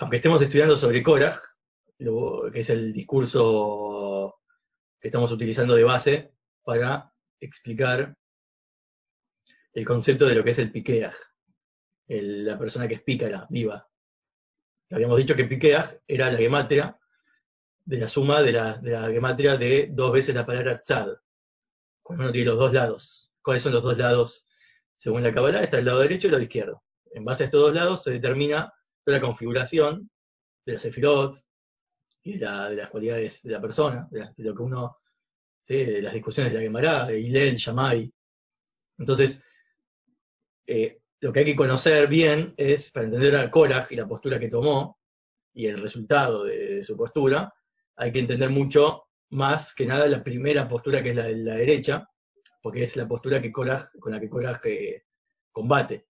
aunque estemos estudiando sobre Korah, que es el discurso que estamos utilizando de base para explicar el concepto de lo que es el piqueaj, la persona que es pícara, viva. Habíamos dicho que piqueaj era la gematria de la suma de la, gematria de dos veces la palabra tzad, cuando uno tiene los dos lados. ¿Cuáles son los dos lados? Según la Kabbalah, está el lado derecho y el lado izquierdo. En base a estos dos lados se determina toda la configuración de la sefirot y de, las cualidades de la persona, de, lo que uno, de las discusiones de la Gemara, de Hillel, Shammai. Entonces, eh, lo que hay que conocer bien es, para entender al Korah y la postura que tomó, y el resultado de, su postura, hay que entender mucho más que nada la primera postura que es la de la derecha, porque es la postura que con la que Korah eh, combate.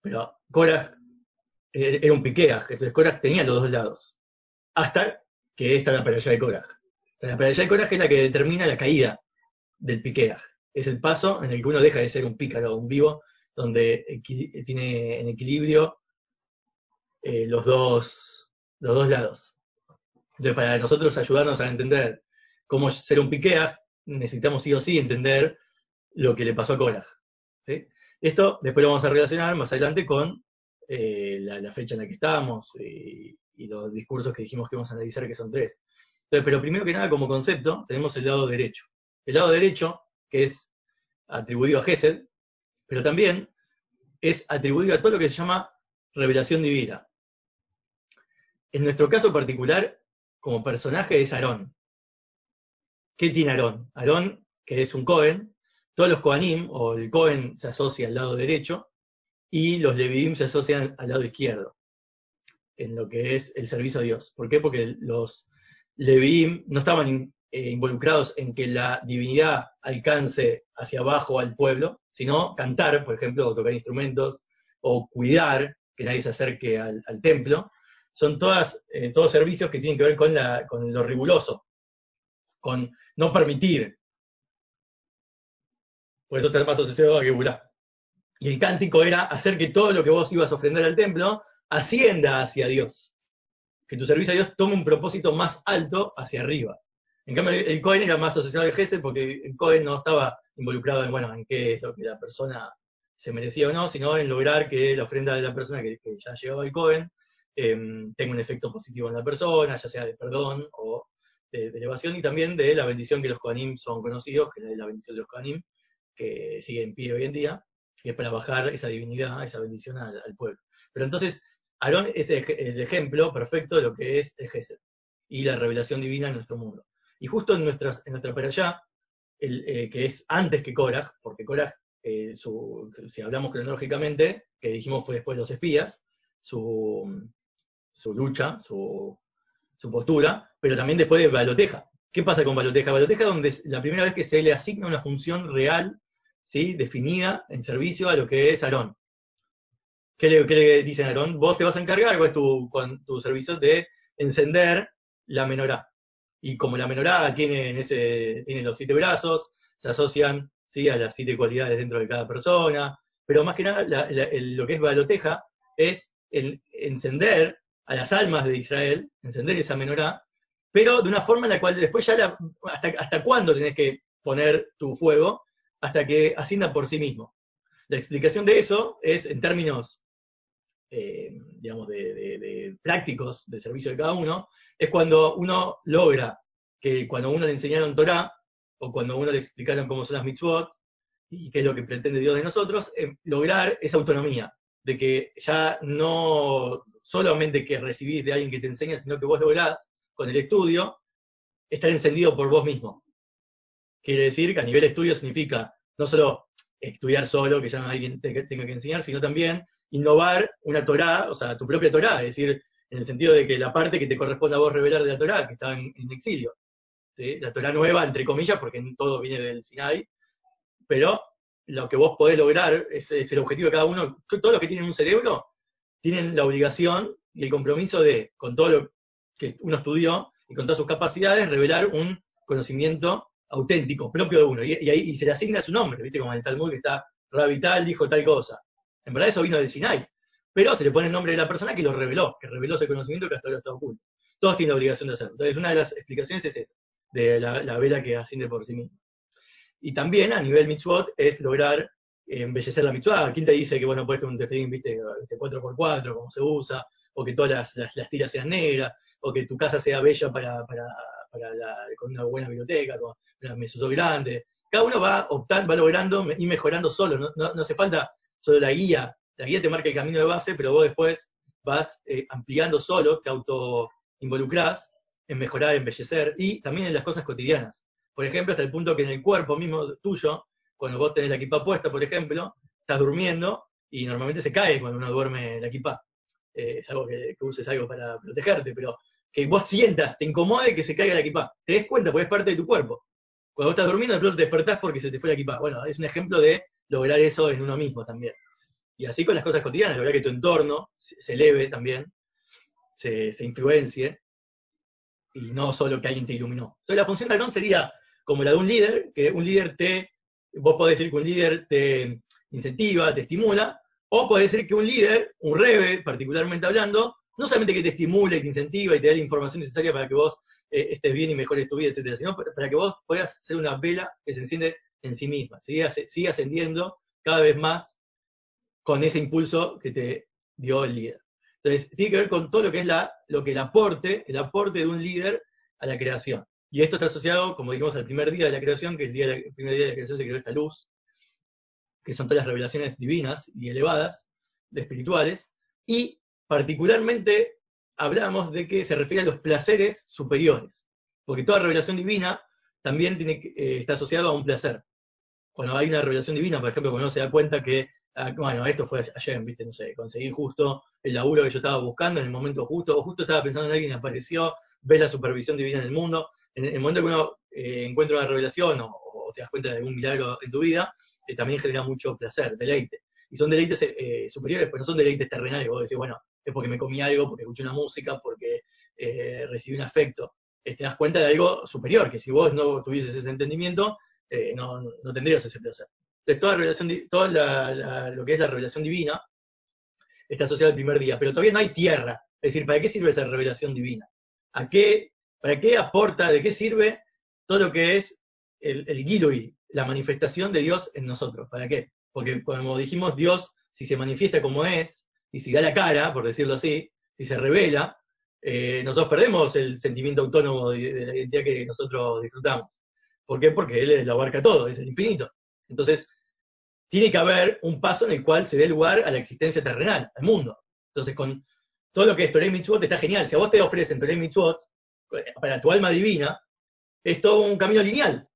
Pero Korah eh, era un piqueaj, entonces Korah tenía los dos lados, hasta que está la allá de Korah. La allá de Korah es la que determina la caída del piqueaj. Es el paso en el que uno deja de ser un pícaro, un vivo, donde tiene en equilibrio eh, los, dos, los dos lados. Entonces, para nosotros ayudarnos a entender cómo ser un piqueaj, necesitamos sí o sí entender lo que le pasó a Korah. Esto después lo vamos a relacionar más adelante con eh, la, fecha en la que estamos y, y, los discursos que dijimos que vamos a analizar, que son tres. Entonces, pero primero que nada, como concepto, tenemos el lado derecho. El lado derecho, que es atribuido a Gesed, pero también es atribuido a todo lo que se llama revelación divina. En nuestro caso particular, como personaje es Aarón. ¿Qué tiene Aarón? Aarón, que es un Cohen, todos los Kohanim, o el Cohen se asocia al lado derecho, y los Leviim se asocian al lado izquierdo, en lo que es el servicio a Dios. ¿Por qué? Porque los Leviim no estaban eh, involucrados en que la divinidad alcance hacia abajo al pueblo, sino cantar, por ejemplo, o tocar instrumentos, o cuidar que nadie se acerque al, templo. Son todas, eh, todos servicios que tienen que ver con, la, con lo riguroso, con no permitir. Por eso está más asociado a Geburá. Y el cántico era hacer que todo lo que vos ibas a ofrendar al templo ascienda hacia Dios. Que tu servicio a Dios tome un propósito más alto hacia arriba. En cambio, el Cohen era más asociado al Gesed porque el Cohen no estaba involucrado en, bueno, en qué es lo que la persona se merecía o no, sino en lograr que la ofrenda de la persona que, ya llegaba al Cohen em, tenga un efecto positivo en la persona, ya sea de perdón o de, elevación, y también de la bendición que los Kohanim son conocidos, que es la bendición de los Kohanim, que sigue en pie hoy en día, que es para bajar esa divinidad, esa bendición al, pueblo. Pero entonces, Aarón es el, ejemplo perfecto de lo que es el Gesed y la revelación divina en nuestro mundo. Y justo en, nuestras, en nuestra para allá, eh, que es antes que Korah, porque Korah, eh, si hablamos cronológicamente, que dijimos fue después de los espías, su, su lucha, su, su, postura, pero también después de Baloteja. ¿Qué pasa con Baloteja? Baloteja es donde la primera vez que se le asigna una función real, ¿sí? definida en servicio a lo que es Aarón. ¿Qué le, qué dicen a Aarón? Vos te vas a encargar, ¿cuál es tu, con, tu servicio de encender la menorá? y como la menorá tiene, ese, tiene los siete brazos, se asocian ¿sí? a las siete cualidades dentro de cada persona, pero más que nada lo que es baloteja es el encender a las almas de Israel, encender esa menorá, pero de una forma en la cual después ya hasta, hasta cuándo tenés que poner tu fuego, hasta que ascienda por sí mismo. La explicación de eso es en términos, eh, digamos, de, prácticos de servicio de cada uno, es cuando uno logra que cuando uno le enseñaron Torah, o cuando uno le explicaron cómo son las mitzvot, y qué es lo que pretende Dios de nosotros, eh, lograr esa autonomía, de que ya no solamente que recibís de alguien que te enseña, sino que vos lográs, con el estudio, estar encendido por vos mismo. Quiere decir que a nivel estudio significa no solo estudiar solo, que ya alguien te, tenga que enseñar, sino también innovar una Torah, o sea, tu propia Torah, es decir, en el sentido de que la parte que te corresponde a vos revelar de la Torah, que está en, exilio, la Torah nueva, entre comillas, porque todo viene del Sinai, pero lo que vos podés lograr es, el objetivo de cada uno. Todos los que tienen un cerebro tienen la obligación y el compromiso de, con todo lo que uno estudió y con todas sus capacidades, revelar un conocimiento auténtico, propio de uno. Y, ahí y se le asigna su nombre, ¿viste? Como en el Talmud que está Rabital dijo tal cosa. En verdad eso vino del Sinai. pero se le pone el nombre de la persona que lo reveló, que reveló ese conocimiento que hasta ahora está oculto. Todos tienen la obligación de hacerlo. Entonces, una de las explicaciones es esa, de la, vela que asciende por sí misma. Y también a nivel mitzvot es lograr embellecer la mitzvah. ¿Quién te dice que bueno, puedes un tefilín, viste, 4x4, este, como se usa, o que todas las, tiras sean negras, o que tu casa sea bella para, con una buena biblioteca, con una mesosó grande. Cada uno va optando, va logrando y mejorando solo. No, no, hace falta solo la guía. La guía te marca el camino de base, pero vos después vas eh, ampliando solo, te auto involucrás en mejorar, embellecer, y también en las cosas cotidianas. Por ejemplo, hasta el punto que en el cuerpo mismo tuyo, cuando vos tenés la equipa puesta, por ejemplo, estás durmiendo y normalmente se cae cuando uno duerme la equipa. Eh, es algo que, uses algo para protegerte, pero que vos sientas, te incomode que se caiga la equipa. Te des cuenta, porque es parte de tu cuerpo. Cuando vos estás durmiendo, de te despertás porque se te fue la equipa. Bueno, es un ejemplo de lograr eso en uno mismo también. Y así con las cosas cotidianas, lograr que tu entorno se, eleve también, se, se influencie, y no solo que alguien te iluminó. Entonces la función de Aarón sería como la de un líder, que un líder te, vos podés decir que un líder te incentiva, te estimula, o podés decir que un líder, un rebe particularmente hablando, no solamente que te estimule, te incentiva y te da la información necesaria para que vos eh, estés bien y mejores tu vida, etcétera, sino para, que vos puedas ser una vela que se enciende en sí misma, siga ascendiendo cada vez más con ese impulso que te dio el líder. Entonces, tiene que ver con todo lo que es la, lo que el aporte, el aporte de un líder a la creación. Y esto está asociado, como dijimos, al primer día de la creación, que el, día el primer día de la creación se creó esta luz, que son todas las revelaciones divinas y elevadas, espirituales, y particularmente hablamos de que se refiere a los placeres superiores, porque toda revelación divina también tiene, eh, está asociado a un placer. Cuando hay una revelación divina, por ejemplo, cuando uno se da cuenta que Ah, bueno, esto fue ayer, viste, no sé, conseguí justo el laburo que yo estaba buscando en el momento justo, o justo estaba pensando en alguien y apareció, ve la supervisión divina en el mundo. En el momento que uno eh, encuentra una revelación o, te das cuenta de algún milagro en tu vida, eh, también genera mucho placer, deleite. Y son deleites eh, superiores, pero no son deleites terrenales. Vos decís, bueno, es porque me comí algo, porque escuché una música, porque recibí un afecto. te das cuenta de algo superior, que si vos no tuvieses ese entendimiento, no, no tendrías ese placer de toda, revelación, toda lo que es la revelación divina está asociada al primer día, pero todavía no hay tierra. Es decir, ¿para qué sirve esa revelación divina? ¿A qué, ¿Para qué aporta, de qué sirve todo lo que es el, el la manifestación de Dios en nosotros? ¿Para qué? Porque como dijimos, Dios, si se manifiesta como es, y si da la cara, por decirlo así, si se revela, eh, nosotros perdemos el sentimiento autónomo de, la identidad que nosotros disfrutamos. ¿Por qué? Porque Él lo abarca todo, es el infinito. Entonces, tiene que haber un paso en el cual se dé lugar a la existencia terrenal, al mundo. Entonces, con todo lo que es Torah Mitzvot está genial. Si a vos te ofrecen Torah Mitzvot para tu alma divina, es todo un camino lineal.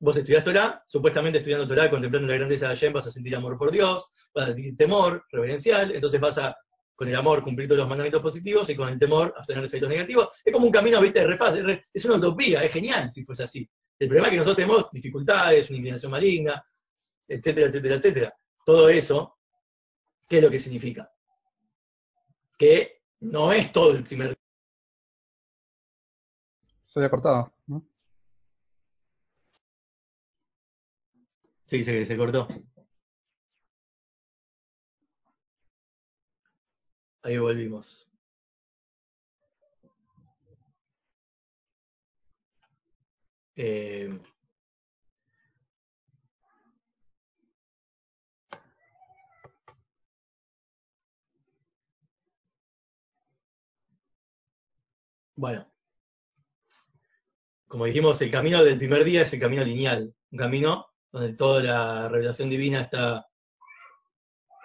Vos estudias Torah, supuestamente estudiando Torah, contemplando la grandeza de Hashem, vas a sentir amor por Dios, vas a sentir temor reverencial, entonces vas a, con el amor, cumplir todos los mandamientos positivos y con el temor, abstener de efectos negativos. Es como un camino, viste, de repás, es una utopía, es genial si fuese así. El problema es que nosotros tenemos dificultades, una inclinación maligna, etcétera, etcétera, etcétera. Todo eso, ¿qué es lo que significa? Que no es todo el primer Se había cortado, ¿no? Sí, se, se cortó. Ahí volvimos. Eh, Bueno, como dijimos, el camino del primer día es el camino lineal, un camino donde toda la revelación divina está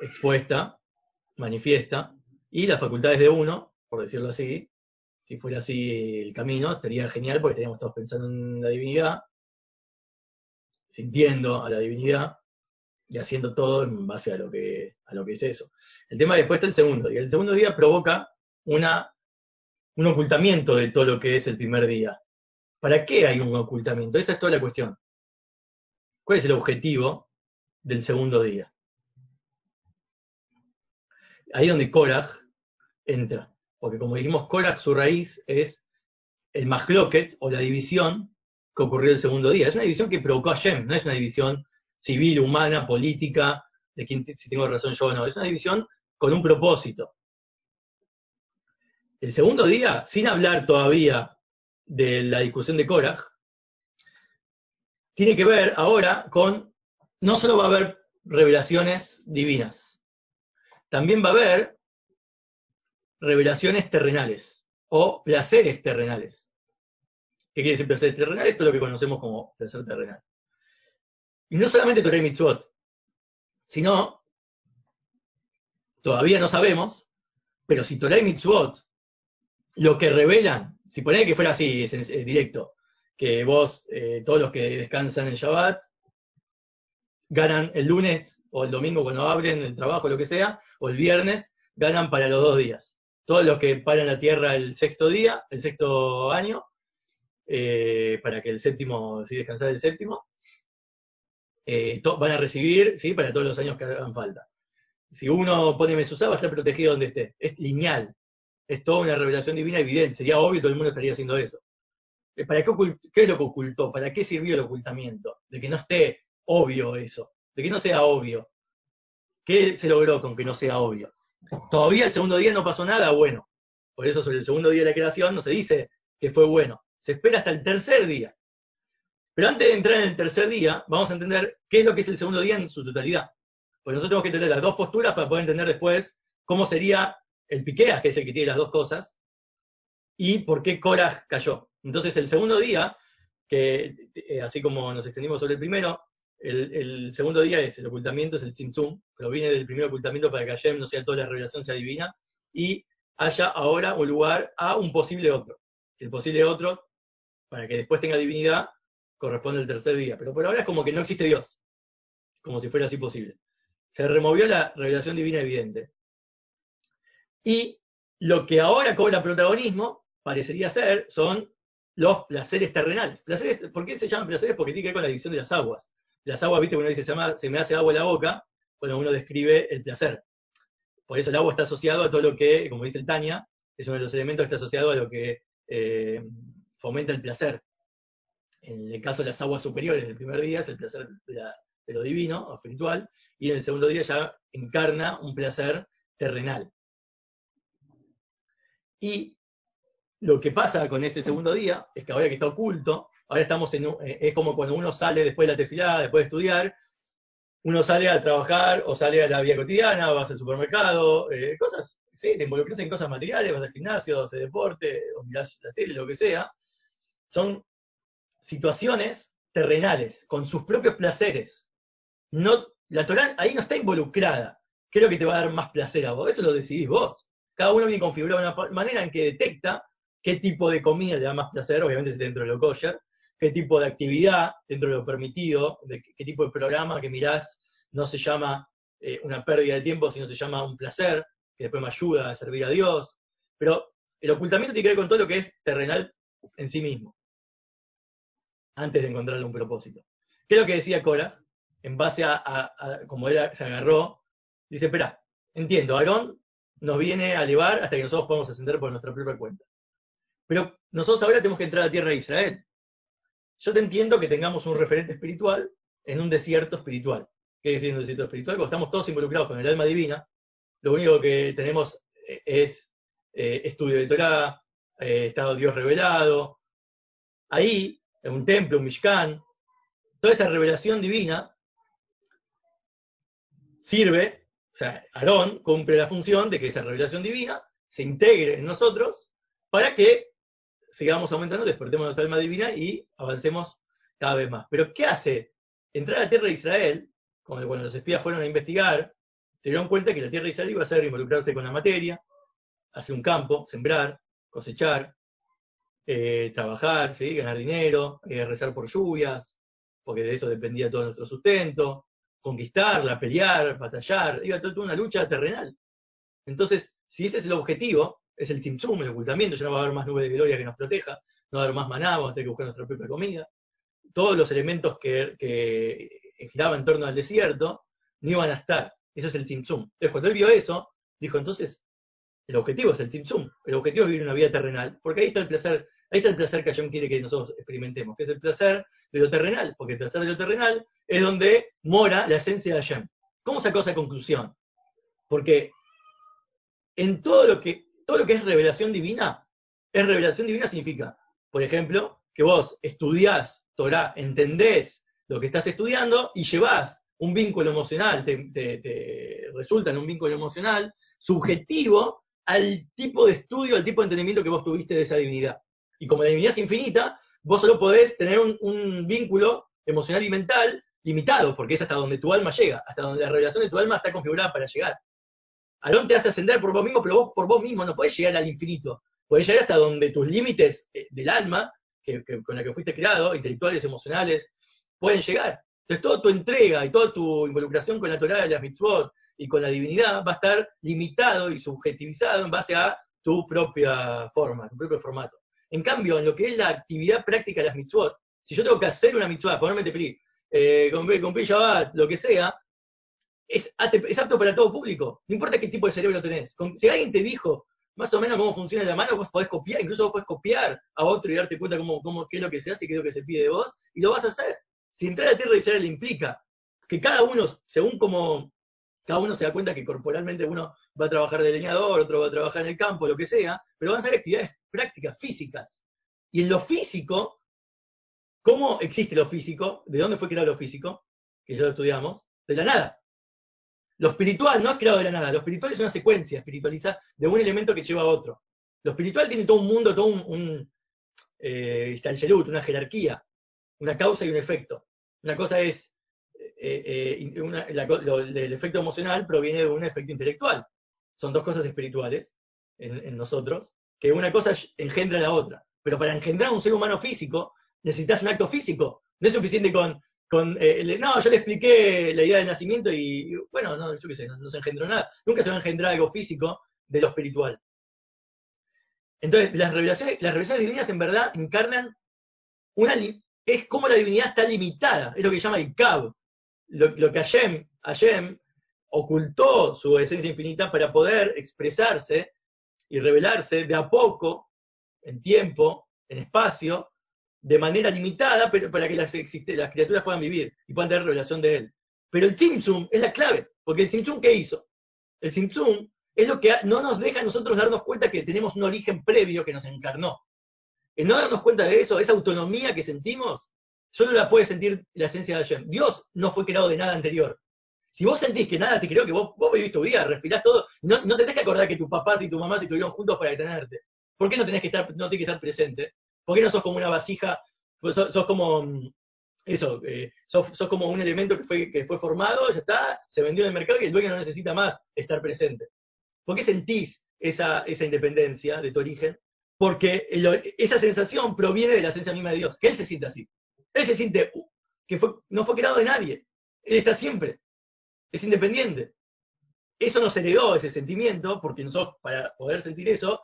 expuesta, manifiesta, y las facultades de uno, por decirlo así, si fuera así el camino, estaría genial porque estaríamos todos pensando en la divinidad, sintiendo a la divinidad y haciendo todo en base a lo que, a lo que es eso. El tema después está el segundo día. El segundo día provoca una un ocultamiento de todo lo que es el primer día. ¿Para qué hay un ocultamiento? Esa es toda la cuestión. ¿Cuál es el objetivo del segundo día? Ahí donde Korach entra. Porque como dijimos, Korach su raíz es el mahloket o la división que ocurrió el segundo día. Es una división que provocó a Shem, no es una división civil, humana, política, de quién si tengo razón yo o no. Es una división con un propósito. El segundo día, sin hablar todavía de la discusión de Korach, tiene que ver ahora con, no solo va a haber revelaciones divinas, también va a haber revelaciones terrenales o placeres terrenales. ¿Qué quiere decir placer terrenal? Esto es lo que conocemos como placer terrenal. Y no solamente Torah y Mitzvot, sino, todavía no sabemos, pero si Torah y Mitzvot lo que revelan, si ponés que fuera así, es directo, que vos, eh, todos los que descansan en Shabbat, ganan el lunes o el domingo cuando abren el trabajo, lo que sea, o el viernes, ganan para los dos días. Todos los que paran la tierra el sexto día, el sexto año, eh, para que el séptimo, si descansar el séptimo, eh, van a recibir, ¿sí? Para todos los años que hagan falta. Si uno pone Mesuzá, va a estar protegido donde esté. Es lineal. Es toda una revelación divina evidente. Sería obvio, todo el mundo estaría haciendo eso. Eh, ¿Para qué, qué es lo que ocultó? ¿Para qué sirvió el ocultamiento? De que no esté obvio eso. De que no sea obvio. ¿Qué se logró con que no sea obvio? Todavía el segundo día no pasó nada bueno. Por eso sobre el segundo día de la creación no se dice que fue bueno. Se espera hasta el tercer día. Pero antes de entrar en el tercer día, vamos a entender qué es lo que es el segundo día en su totalidad. Pues nosotros tenemos que entender las dos posturas para poder entender después cómo sería el Piqueas, que es el que tiene las dos cosas, y por qué Korah cayó. Entonces el segundo día, que eh, así como nos extendimos sobre el primero, el, segundo día es el ocultamiento, es el Tzimtzum, proviene del primer ocultamiento para que Hashem no sea toda la revelación, sea divina, y haya ahora un lugar a un posible otro. El posible otro para que después tenga divinidad, corresponde al tercer día. Pero por ahora es como que no existe Dios, como si fuera así posible. Se removió la revelación divina evidente. Y lo que ahora cobra protagonismo, parecería ser, son los placeres terrenales. Placeres, ¿Por qué se llaman placeres? Porque tiene que ver con la división de las aguas. Las aguas, viste, uno dice, se, se me hace agua la boca, cuando uno describe el placer. Por eso el agua está asociado a todo lo que, como dice el Tania, es uno de los elementos que está asociado a lo que eh, fomenta el placer. En el caso de las aguas superiores del primer día es el placer de, lo divino o espiritual, y en el segundo día ya encarna un placer terrenal. Y lo que pasa con este segundo día es que ahora que está oculto, ahora estamos en eh, es como cuando uno sale después de la tefilada, después de estudiar, uno sale a trabajar o sale a la vida cotidiana, vas al supermercado, eh, cosas, sí, te involucras en cosas materiales, vas al gimnasio, haces deporte, o mirás la tele, lo que sea, son situaciones terrenales, con sus propios placeres. No, la Torah ahí no está involucrada. ¿Qué es lo que te va a dar más placer a vos? Eso lo decidís vos. Cada uno viene configurado de una manera en que detecta qué tipo de comida le da más placer, obviamente dentro de lo kosher, qué tipo de actividad dentro de lo permitido, qué tipo de programa que mirás no se llama eh, una pérdida de tiempo, sino se llama un placer, que después me ayuda a servir a Dios. Pero el ocultamiento tiene que ver con todo lo que es terrenal en sí mismo, antes de encontrarle un propósito. ¿Qué es lo que decía Cora? En base a, como él se agarró, dice, espera, entiendo, Aarón nos viene a llevar hasta que nosotros podamos ascender por nuestra propia cuenta. Pero nosotros ahora tenemos que entrar a la tierra de Israel. Yo te entiendo que tengamos un referente espiritual en un desierto espiritual. ¿Qué quiere decir un desierto espiritual? Porque estamos todos involucrados con el alma divina. Lo único que tenemos eh, es eh, estudio de Torah, eh, estado Dios revelado. Ahí, en un templo, un Mishkan, toda esa revelación divina sirve, o sea, Aarón cumple la función de que esa revelación divina se integre en nosotros para que sigamos aumentando, despertemos nuestra alma divina y avancemos cada vez más. Pero ¿qué hace? Entrar a la tierra de Israel, cuando los espías fueron a investigar, se dieron cuenta que la tierra de Israel iba a ser involucrarse con la materia, hacer un campo, sembrar, cosechar, eh, trabajar, ganar dinero, eh, rezar por lluvias, porque de eso dependía todo nuestro sustento, conquistarla, pelear, batallar, iba toda una lucha terrenal. Entonces, si ese es el objetivo, es el timsum, el ocultamiento, ya no va a haber más nube de gloria que nos proteja, no va a haber más maná, vamos a tener que buscar nuestra propia comida. Todos los elementos que, que giraban en torno al desierto no iban a estar. Eso es el timsum. Entonces, cuando él vio eso, dijo, entonces, el objetivo es el timsum. El objetivo es vivir una vida terrenal, porque ahí está el placer, ahí está el placer que Hashem quiere que nosotros experimentemos, que es el placer de lo terrenal, porque el placer de lo terrenal es donde mora la esencia de Hashem. ¿Cómo sacó esa conclusión? Porque en todo lo que, todo lo que es revelación divina, es revelación divina significa, por ejemplo, que vos estudiás Torah, entendés lo que estás estudiando y llevás un vínculo emocional, te, resulta en un vínculo emocional subjetivo al tipo de estudio, al tipo de entendimiento que vos tuviste de esa divinidad. Y como la divinidad es infinita, vos solo podés tener un vínculo emocional y mental limitado, porque es hasta donde tu alma llega, hasta donde la revelación de tu alma está configurada para llegar. Aarón te hace ascender por vos mismo, pero vos por vos mismo no podés llegar al infinito. Podés llegar hasta donde tus límites eh, del alma, que, con la que fuiste creado, intelectuales, emocionales, pueden llegar. Entonces, toda tu entrega y toda tu involucración con la Torah de las mitzvot y con la divinidad va a estar limitado y subjetivizado en base a tu propia forma, tu propio formato. En cambio, en lo que es la actividad práctica de las mitzvot, si yo tengo que hacer una mitzvah, ponerme tefilí, eh, cumplir Shabbat, lo que sea, es, ate- es apto para todo público. No importa qué tipo de cerebro tenés. Si alguien te dijo más o menos cómo funciona la mano, vos podés copiar, incluso vos podés copiar a otro y darte cuenta cómo, cómo, qué es lo que se hace y qué es lo que se pide de vos, y lo vas a hacer. Si entrar a tierra de Israel implica que cada uno, según como cada uno se da cuenta que corporalmente uno va a trabajar de leñador, otro va a trabajar en el campo, lo que sea, pero van a ser actividades prácticas, físicas. Y en lo físico, ¿cómo existe lo físico? ¿De dónde fue creado lo físico? Que ya lo estudiamos, de la nada. Lo espiritual no es creado de la nada, lo espiritual es una secuencia espiritualizada de un elemento que lleva a otro. Lo espiritual tiene todo un mundo, todo un, un eh, una jerarquía, una causa y un efecto. Una cosa es, eh, eh, el efecto emocional proviene de un efecto intelectual. Son dos cosas espirituales en, en nosotros, que una cosa engendra la otra. Pero para engendrar un ser humano físico, necesitas un acto físico. No es suficiente con, con eh, el- no, yo le expliqué la idea del nacimiento y, bueno, no, yo qué sé, no, se engendró nada. Nunca se va a engendrar algo físico de lo espiritual. Entonces, las revelaciones, las revelaciones divinas en verdad encarnan una, es como la divinidad está limitada, es lo que llama el Kab, lo, lo que Hashem, Hashem ocultó su esencia infinita para poder expresarse y revelarse de a poco, en tiempo, en espacio, de manera limitada, pero para que las, existe- las criaturas puedan vivir y puedan tener revelación de él. Pero el Tzimtzum es la clave, porque el Tzimtzum, ¿qué hizo? El Tzimtzum es lo que no nos deja a nosotros darnos cuenta que tenemos un origen previo que nos encarnó. El no darnos cuenta de eso, esa autonomía que sentimos, solo la puede sentir la esencia de Hashem. Dios no fue creado de nada anterior. Si vos sentís que nada te creó, que vos, vos vivís tu vida, respirás todo, no, no tenés que acordar que tus papás y tu mamá se estuvieron juntos para detenerte. ¿Por qué no tenés que estar, no tenés que estar presente? ¿Por qué no sos como una vasija, pues sos, como, mm, eso, eh, sos, como un elemento que fue, que fue formado, ya está, se vendió en el mercado y el dueño no necesita más estar presente? ¿Por qué sentís esa, esa independencia de tu origen? Porque esa sensación proviene de la esencia misma de Dios, que Él se siente así. Él se siente uh, que no fue creado de nadie. Él está siempre. Es independiente. Eso nos heredó ese sentimiento, porque nosotros, para poder sentir eso,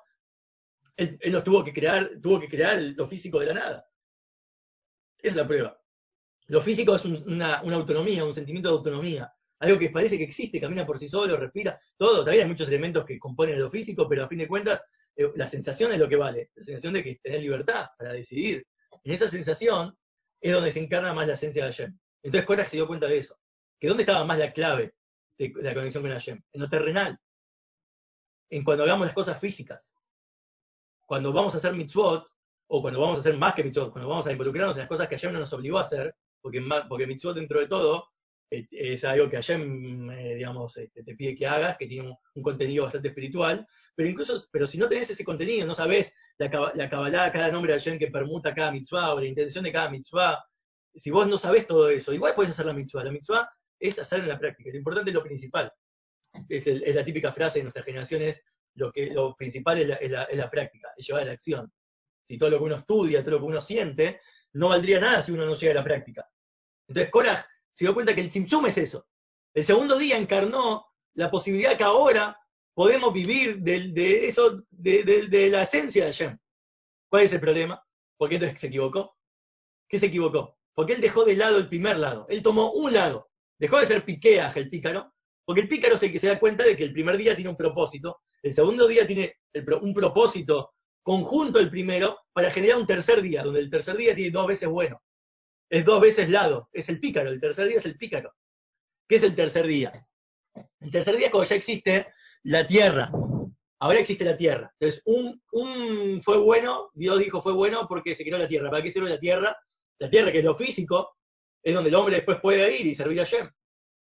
Él, él tuvo que crear, tuvo que crear lo físico de la nada. Es la prueba. Lo físico es un- una, autonomía, un sentimiento de autonomía. Algo que parece que existe, camina por sí solo, respira, todo. También hay muchos elementos que componen lo físico, pero a fin de cuentas, eh, la sensación es lo que vale. La sensación de que tenés libertad para decidir. En esa sensación es donde se encarna más la esencia de Hashem. Entonces Korach se dio cuenta de eso. Que dónde estaba más la clave de la conexión con Hashem. En lo terrenal. En cuando hagamos las cosas físicas. Cuando vamos a hacer mitzvot, o cuando vamos a hacer más que mitzvot, cuando vamos a involucrarnos en las cosas que Hashem no nos obligó a hacer, porque, porque mitzvot dentro de todo eh, es algo que Hashem, eh, digamos, este, te pide que hagas, que tiene un, contenido bastante espiritual, pero incluso, pero si no tenés ese contenido, no sabés la, la cabalá, cada nombre de Hashem que permuta cada mitzvah, o la intención de cada mitzvah, si vos no sabés todo eso, igual podés hacer la mitzvah. La mitzvah es hacer en la práctica. Lo importante es lo principal. Es, el- es la típica frase de nuestra generación, es lo, que, lo principal es la, es la- es la práctica, es llevar a la acción. Si todo lo que uno estudia, todo lo que uno siente, no valdría nada si uno no llega a la práctica. Entonces Korah se dio cuenta que el Tzimtzum es eso. El segundo día encarnó la posibilidad que ahora podemos vivir del- de, eso, de, de- de la esencia de Hashem. ¿Cuál es el problema? ¿Por qué entonces se equivocó? ¿Qué se equivocó? Porque él dejó de lado el primer lado. Él tomó un lado. Dejó de ser piqueaj el pícaro, porque el pícaro es el que se da cuenta de que el primer día tiene un propósito, el segundo día tiene un propósito conjunto el primero para generar un tercer día, donde el tercer día tiene dos veces bueno. Es dos veces lado. Es el pícaro. El tercer día es el pícaro. ¿Qué es el tercer día? El tercer día es cuando ya existe la tierra. ahora existe la tierra. Entonces, un, un fue bueno, Dios dijo fue bueno porque se creó la tierra. ¿Para qué sirve la tierra? La tierra, que es lo físico, es donde el hombre después puede ir y servir a Shem.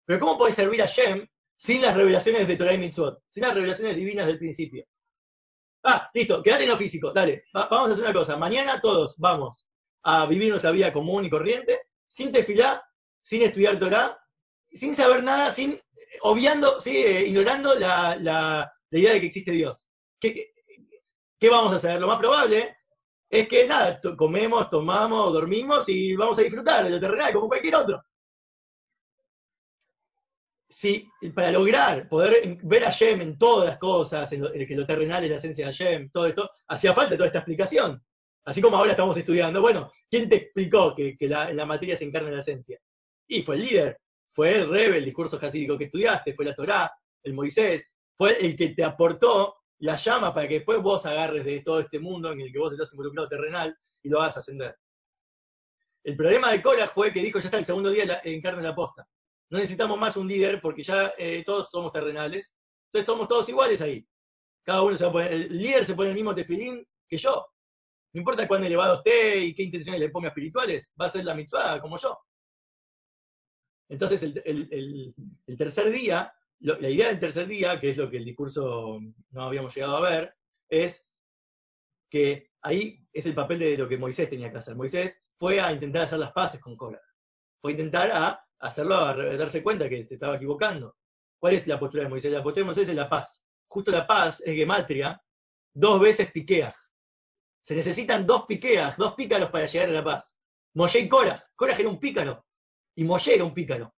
Pero ¿cómo puede servir a Shem sin las revelaciones de Torah y Mitzvot? Sin las revelaciones divinas del principio. Ah, listo, quédate en lo físico, dale, vamos a hacer una cosa. Mañana todos vamos a vivir nuestra vida común y corriente, sin tefilá, sin estudiar Torah, sin saber nada, sin obviando, sí, eh, ignorando la, la, idea de que existe Dios. ¿Qué, ¿Qué vamos a hacer? Lo más probable es que nada, comemos, tomamos, dormimos y vamos a disfrutar de lo terrenal como cualquier otro. Si para lograr poder ver a Shem en todas las cosas, en, lo, que lo terrenal es la esencia de Shem, todo esto, hacía falta toda esta explicación. Así como ahora estamos estudiando, bueno, ¿quién te explicó que, la, materia se encarna en la esencia? Y fue el líder, fue el rebe, el discurso jasídico que estudiaste, fue la Torá, el Moisés, fue el que te aportó la llama para que después vos agarres de todo este mundo en el que vos estás involucrado terrenal y lo hagas ascender. El problema de Cora fue que dijo, ya está, el segundo día encarna la posta. No necesitamos más un líder porque ya eh, todos somos terrenales. Entonces somos todos iguales ahí. Cada uno se va a poner, el líder se pone el mismo tefilín que yo. No importa cuán elevado esté y qué intenciones le ponga espirituales, va a ser la mitzvah como yo. Entonces el tercer día la idea del tercer día, que es lo que el discurso no habíamos llegado a ver, es que ahí es el papel de lo que Moisés tenía que hacer. Moisés fue a intentar hacer las paces con Korah. Fue a intentar a hacerlo, a darse cuenta que se estaba equivocando. ¿Cuál es la postura de Moisés? La postura de Moisés es la paz. Justo la paz es gematria, dos veces piqueas. Se necesitan dos piqueas, dos pícaros para llegar a la paz. Moshe y Korah. Korah era un pícaro y Moshe era un pícaro.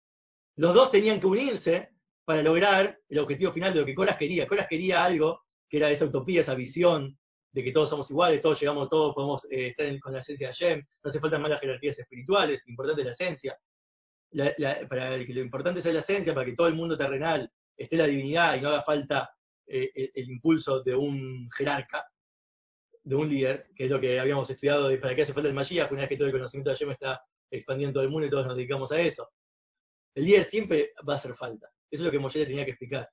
Los dos tenían que unirse para lograr el objetivo final de lo que Coras quería. Coras quería algo que era esa utopía, esa visión de que todos somos iguales, todos llegamos, todos podemos eh, estar con la esencia de Hashem, no hace falta más las jerarquías espirituales, importante la esencia. Para que lo importante sea la esencia, para que todo el mundo terrenal esté la divinidad y no haga falta eh, el, impulso de un jerarca, de un líder, que es lo que habíamos estudiado de para qué hace falta el Mashiach, una vez que todo el conocimiento de Hashem está expandiendo en todo el mundo y todos nos dedicamos a eso. El líder siempre va a hacer falta. Eso es lo que Moshe tenía que explicar.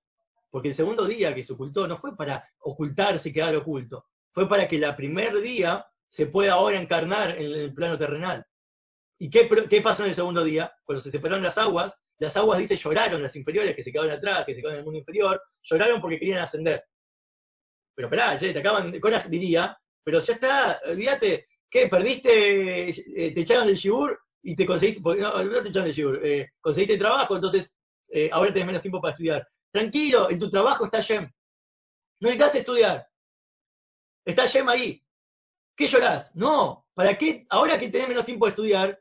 Porque el segundo día que se ocultó no fue para ocultarse y quedar oculto, fue para que la primer día se pueda ahora encarnar en el plano terrenal. ¿Y qué, pasó en el segundo día? Cuando se separaron las aguas, las aguas, dice, lloraron, las inferiores que se quedaron atrás, que se quedaron en el mundo inferior, lloraron porque querían ascender. Pero esperá, te acaban, Coras diría, pero ya está, olvídate, ¿qué? ¿Perdiste, eh, te echaron del Shibur y te conseguiste, no, no te echaron del Shibur, eh, conseguiste trabajo, entonces eh, ahora tenés menos tiempo para estudiar. Tranquilo, en tu trabajo está Shem. No necesitas estudiar. Está Shem ahí. ¿Qué llorás? No, ¿para qué? Ahora que tenés menos tiempo de estudiar,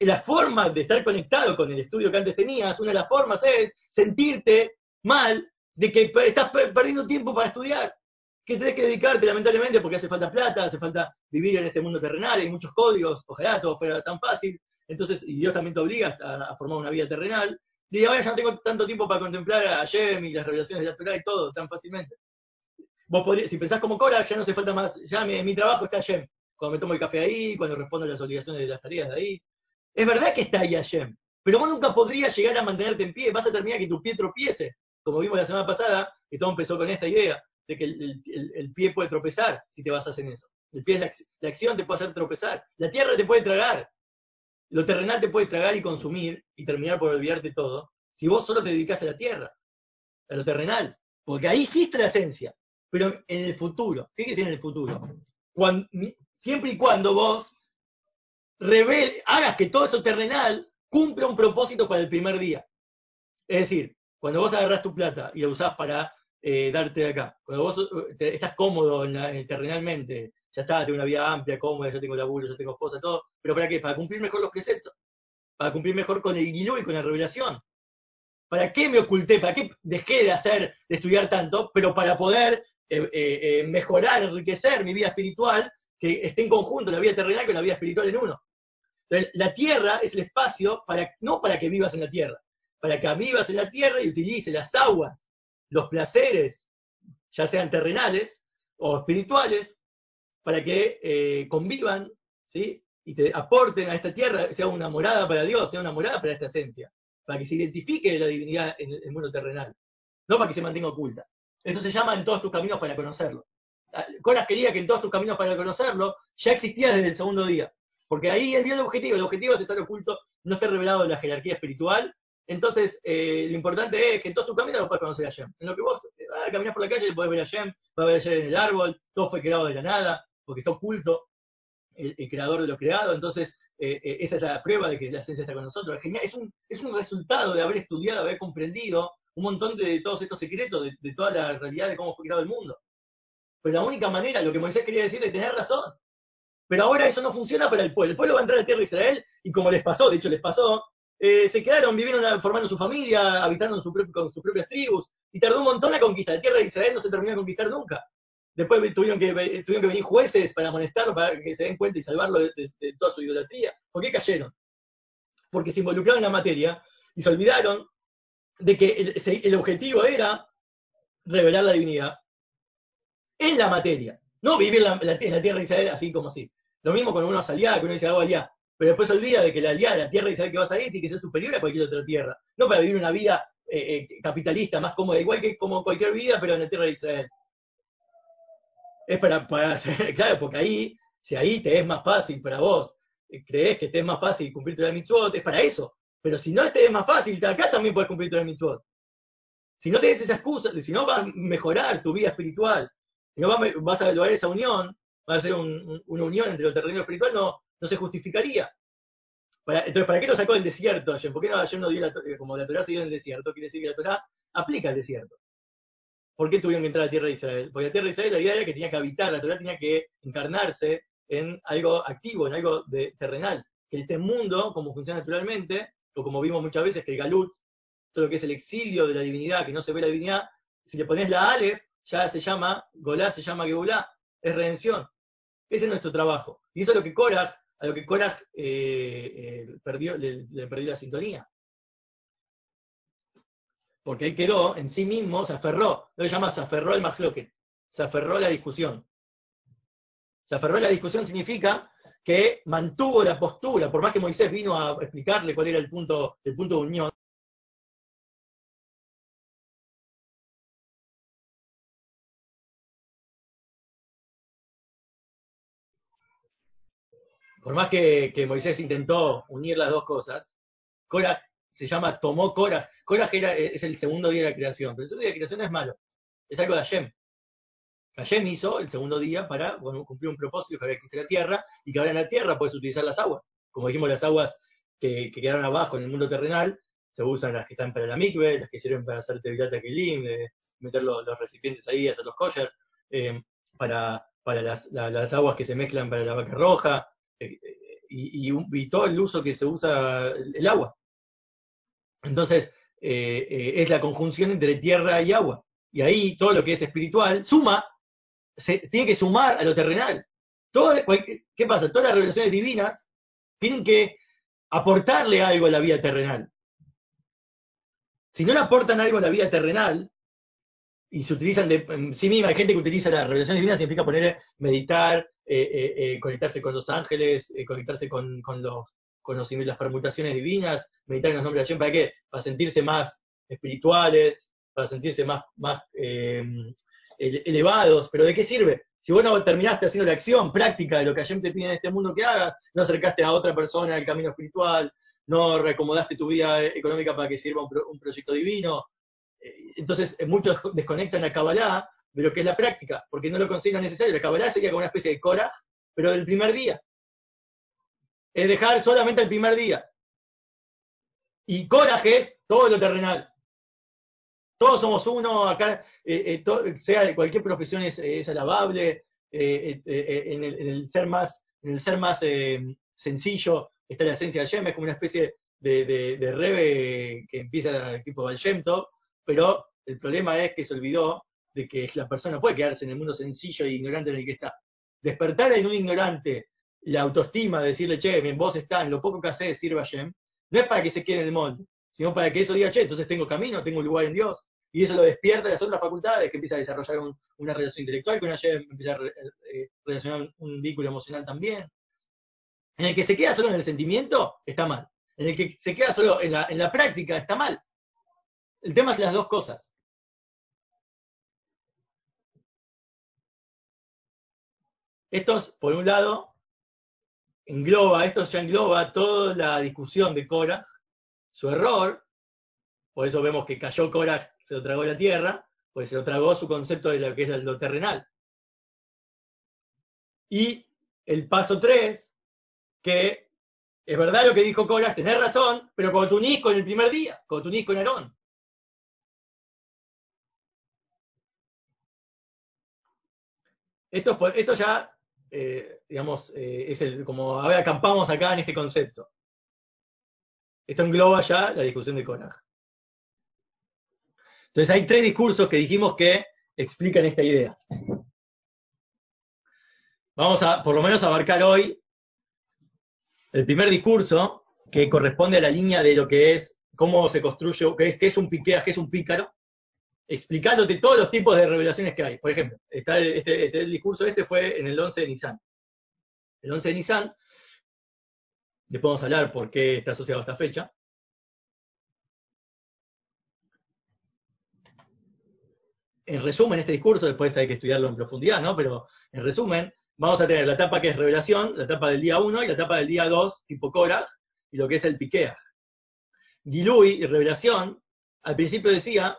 la forma de estar conectado con el estudio que antes tenías, una de las formas es sentirte mal de que estás perdiendo tiempo para estudiar, que tenés que dedicarte lamentablemente porque hace falta plata, hace falta vivir en este mundo terrenal, hay muchos códigos, ojalá todo fuera tan fácil, entonces, y Dios también te obliga a formar una vida terrenal, y ahora ya no tengo tanto tiempo para contemplar a Jem y las revelaciones de la Torah y todo tan fácilmente. Vos podrías, si pensás como Cora, ya no hace falta más, ya mi, mi trabajo está Shem. Cuando me tomo el café ahí, cuando respondo a las obligaciones de las tareas de ahí. Es verdad que está ahí Hashem, pero vos nunca podrías llegar a mantenerte en pie, vas a terminar que tu pie tropiece, como vimos la semana pasada, que todo empezó con esta idea, de que el, pie puede tropezar si te basas en eso. El pie la acción te puede hacer tropezar, la tierra te puede tragar, lo terrenal te puede tragar y consumir y terminar por olvidarte todo, si vos solo te dedicas a la tierra, a lo terrenal, porque ahí existe la esencia, pero en el futuro, fíjese en el futuro, siempre y cuando vos hagas que todo eso terrenal cumpla un propósito para el primer día. Es decir, cuando vos agarrás tu plata y la usás para eh, darte de acá, cuando vos eh, estás cómodo en terrenalmente, ya está, tengo una vida amplia, cómoda, yo tengo laburo, yo tengo esposa, todo. ¿Pero para qué? Para cumplir mejor los preceptos. Para cumplir mejor con el guilú y con la revelación. ¿Para qué me oculté? ¿Para qué dejé de hacer, de estudiar tanto? Pero para poder eh, eh, eh, mejorar, enriquecer mi vida espiritual, que esté en conjunto la vida terrenal con la vida espiritual en uno. Entonces, la tierra es el espacio para, no para que vivas en la tierra, para que vivas en la tierra y utilices las aguas, los placeres, ya sean terrenales o espirituales, para que eh, convivan, ¿sí? Y te aporten a esta tierra, sea una morada para Dios, sea una morada para esta esencia, para que se identifique la divinidad en el mundo terrenal, no para que se mantenga oculta. Eso se llama en todos tus caminos para conocerlo. Coras quería que en todos tus caminos para conocerlo ya existía desde el segundo día. Porque ahí vio el objetivo. El objetivo es estar oculto, no estar revelado en la jerarquía espiritual. Entonces, eh, lo importante es que en todos tus caminos lo puedes conocer a Shem. En lo que vos ah, caminas por la calle, podés ver a Shem, podés ver a Shem en el árbol, todo fue creado de la nada, porque está oculto el, creador de lo creado. Entonces, eh, eh, esa es la prueba de que la ciencia está con nosotros. Es genial, es un, es un resultado de haber estudiado, haber comprendido un montón de, todos estos secretos, de, de, toda la realidad de cómo fue creado el mundo. Pero la única manera, lo que Moisés quería decir es tener razón. Pero ahora eso no funciona para el pueblo. El pueblo va a entrar a la tierra de Israel y como les pasó, de hecho les pasó, eh, se quedaron, vivieron formando su familia, habitando su con sus propias tribus, y tardó un montón la conquista. La tierra de Israel no se terminó de conquistar nunca. Después tuvieron que, tuvieron que venir jueces para amonestarlo, para que se den cuenta y salvarlo de, toda su idolatría. ¿Por qué cayeron? Porque se involucraron en la materia y se olvidaron de que el objetivo era revelar la divinidad en la materia. No vivir en la, tierra de Israel así como así. Lo mismo con uno aliados, que uno dice hago aliada. Pero después se olvida de que la aliada, la tierra Israel que vas a ir, tiene que ser superior a cualquier otra tierra. No para vivir una vida eh, eh, capitalista, más cómoda, igual que como cualquier vida, pero en la tierra de Israel. Es para, para claro, porque ahí, si ahí te es más fácil para vos, eh, crees que te es más fácil cumplir tu mitzvot, es para eso. Pero si no te es más fácil, acá también puedes cumplir tu mitzvot. Si no tienes esa excusa, si no vas a mejorar tu vida espiritual, si no vas a lograr esa unión, va a ser una unión entre lo terreno y lo espiritual, no, no se justificaría. entonces, ¿para qué lo sacó del desierto ayer? ¿Por qué no, ayer no dio la, como la Torah se dio en el desierto? Quiere decir que la Torah aplica al desierto. ¿Por qué tuvieron que entrar a la tierra de Israel? Porque la tierra de Israel la idea era que tenía que habitar, la Torah tenía que encarnarse en algo activo, en algo de, terrenal. Que este mundo, como funciona naturalmente, o como vimos muchas veces, que el galut, todo lo que es el exilio de la divinidad, que no se ve la divinidad, si le pones la Aleph, ya se llama, Golá se llama Geulá, es redención. Ese es nuestro trabajo. Y eso es a lo que Korach eh, eh, perdió, le, perdió la sintonía. Porque él quedó en sí mismo, se aferró, lo que llama se aferró al mahloket, se aferró a la discusión. Se aferró a la discusión significa que mantuvo la postura, por más que Moisés vino a explicarle cuál era el punto de unión, por más que, Moisés intentó unir las dos cosas, Cora se llama, tomó Cora. Cora es el segundo día de la creación, pero el segundo día de la creación es malo, es algo de Hashem. Hashem hizo el segundo día para cumplir un propósito que existe la tierra y que ahora en la tierra puedes utilizar las aguas. Como dijimos, las aguas que, quedaron abajo en el mundo terrenal se usan las que están para la mikve, las que sirven para hacer tevilata kelim, de meter los, recipientes ahí, hacer los kosher, eh, para, para las, las, aguas que se mezclan para la vaca roja, eh, y, todo el uso que se usa el agua. Entonces, eh, eh, es la conjunción entre tierra y agua. Y ahí todo lo que es espiritual suma, se, tiene que sumar a lo terrenal. Todo, ¿Qué pasa? Todas las revelaciones divinas tienen que aportarle algo a la vida terrenal. Si no le aportan algo a la vida terrenal, y se utilizan de en sí misma, hay gente que utiliza las revelaciones divinas, significa poner, meditar, eh, eh, eh, conectarse con los ángeles, conectarse con, los, con las permutaciones divinas, meditar en los nombres de Hashem, ¿para qué? Para sentirse más espirituales, para sentirse más, más elevados, pero ¿de qué sirve? Si vos no terminaste haciendo la acción práctica de lo que Hashem te pide en este mundo que hagas, no acercaste a otra persona al camino espiritual, no reacomodaste tu vida económica para que sirva un, proyecto divino, entonces muchos desconectan a Kabbalah de lo que es la práctica, porque no lo consideran necesario. La Kabbalah sería como una especie de Korah, pero del primer día. Es dejar solamente el primer día. Y coraje es todo lo terrenal. Todos somos uno, acá, eh, eh, sea de cualquier profesión es, alabable, eh, en el, ser más, en el ser más sencillo está la esencia del Shem, es como una especie de, de, rebe que empieza tipo Valshemto, pero el problema es que se olvidó de que la persona puede quedarse en el mundo sencillo e ignorante en el que está. Despertar en un ignorante la autoestima de decirle, che, en vos está, en lo poco que haces sirve a Shem, no es para que se quede en el molde, sino para que eso diga, che, entonces tengo camino, tengo un lugar en Dios. Y eso lo despierta de las otras facultades, que empieza a desarrollar una relación intelectual con Hashem, empieza a eh, relacionar un vínculo emocional también. En el que se queda solo en el sentimiento, está mal. En el que se queda solo en la, en la práctica, está mal. El tema es las dos cosas. Estos, por un lado, engloba, esto ya engloba toda la discusión de Cora, su error, por eso vemos que cayó Cora, se lo tragó la tierra, pues se lo tragó su concepto de lo que es lo terrenal. Y el paso 3, que es verdad lo que dijo Cora, tenés razón, pero cuando te unís con el primer día, cuando te unís con Aarón. Esto, esto ya eh, digamos, eh, es el, como ahora acampamos acá en este concepto. Esto engloba ya la discusión de Korach. Entonces hay tres discursos que dijimos que explican esta idea. Vamos a, por lo menos, abarcar hoy el primer discurso que corresponde a la línea de lo que es, cómo se construye, qué es, qué es un piquea, qué es un pícaro, explicándote todos los tipos de revelaciones que hay. Por ejemplo, este, este, el discurso este fue en el 11 de Nisan. El 11 de Nisan, le podemos hablar por qué está asociado a esta fecha. En resumen, este discurso, después hay que estudiarlo en profundidad, ¿no? Pero en resumen, vamos a tener la etapa que es revelación, la etapa del día 1 y la etapa del día 2, tipo Korach, y lo que es el Piqueach. Gilui y revelación, al principio decía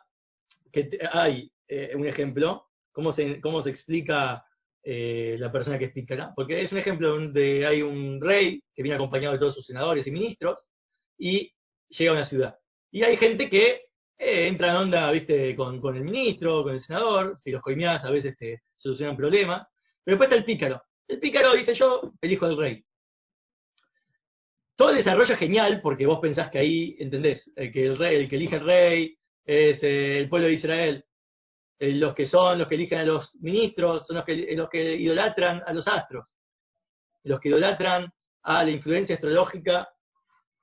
que hay eh, un ejemplo, cómo se, cómo se explica eh, la persona que es pícara, porque es un ejemplo donde hay un rey que viene acompañado de todos sus senadores y ministros y llega a una ciudad. Y hay gente que eh, entra en onda, viste, con, con, el ministro, con el senador, si los coimeás a veces te solucionan problemas, pero después está el pícaro. El pícaro dice yo, el hijo del rey. Todo el desarrollo es genial porque vos pensás que ahí, ¿entendés? que el rey, el que elige el rey, es eh, el pueblo de Israel. Eh, los que son, los que eligen a los ministros, son los que, los que idolatran a los astros. Los que idolatran a la influencia astrológica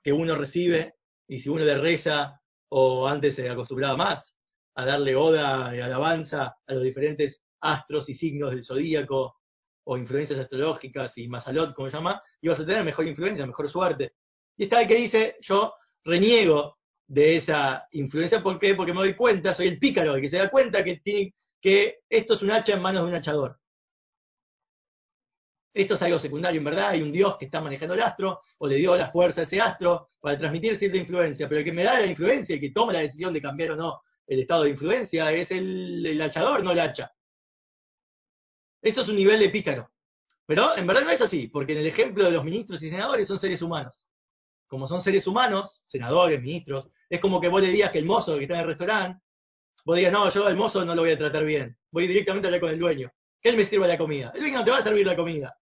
que uno recibe, y si uno le reza, o antes se acostumbraba más, a darle oda y alabanza a los diferentes astros y signos del zodíaco, o influencias astrológicas y masalot, como se llama, ibas a tener mejor influencia, mejor suerte. Y está el que dice, yo reniego de esa influencia. ¿Por qué? Porque me doy cuenta, soy el pícaro, el que se da cuenta que, que esto es un hacha en manos de un hachador. Esto es algo secundario, en verdad, hay un Dios que está manejando el astro, o le dio la fuerza a ese astro para transmitir cierta influencia, pero el que me da la influencia, el que toma la decisión de cambiar o no el estado de influencia, es el, el hachador, no el hacha. Eso es un nivel de pícaro. Pero en verdad no es así, porque en el ejemplo de los ministros y senadores son seres humanos. Como son seres humanos, senadores, ministros, es como que vos le digas que el mozo que está en el restaurante, vos digas, no, yo al mozo no lo voy a tratar bien, voy directamente a hablar con el dueño, que él me sirva la comida. El dueño no te va a servir la comida.